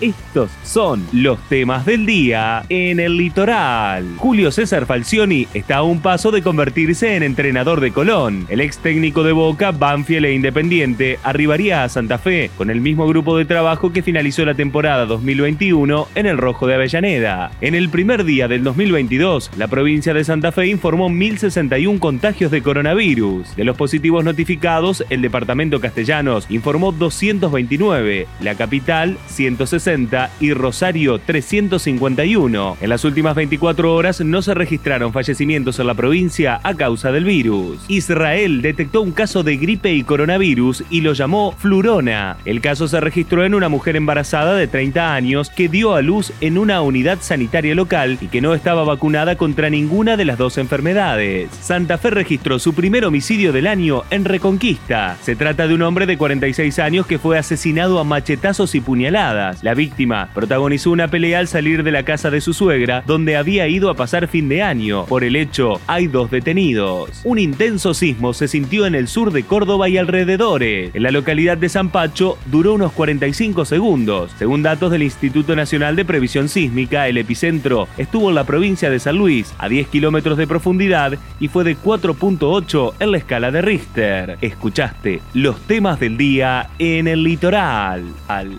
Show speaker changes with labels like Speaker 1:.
Speaker 1: Estos son los temas del día en el litoral. Julio César Falcioni está a un paso de convertirse en entrenador de Colón. El ex técnico de Boca, Banfield e Independiente, arribaría a Santa Fe con el mismo grupo de trabajo que finalizó la temporada 2021 en el Rojo de Avellaneda. En el primer día del 2022, la provincia de Santa Fe informó 1.061 contagios de coronavirus. De los positivos notificados, el departamento Castellanos informó 229, la capital 160 y Rosario 351. En las últimas 24 horas no se registraron fallecimientos en la provincia a causa del virus. Israel detectó un caso de gripe y coronavirus y lo llamó Flurona. El caso se registró en una mujer embarazada de 30 años que dio a luz en una unidad sanitaria local y que no estaba vacunada contra ninguna de las dos enfermedades. Santa Fe registró su primer homicidio del año en Reconquista. Se trata de un hombre de 46 años que fue asesinado a machetazos y puñaladas. La víctima protagonizó una pelea al salir de la casa de su suegra, donde había ido a pasar fin de año. Por el hecho, hay dos detenidos. Un intenso sismo se sintió en el sur de Córdoba y alrededores. En la localidad de San Pacho duró unos 45 segundos. Según datos del Instituto Nacional de Previsión Sísmica, el epicentro estuvo en la provincia de San Luis, a 10 kilómetros de profundidad, y fue de 4.8 en la escala de Richter. Escuchaste los temas del día en el litoral. Al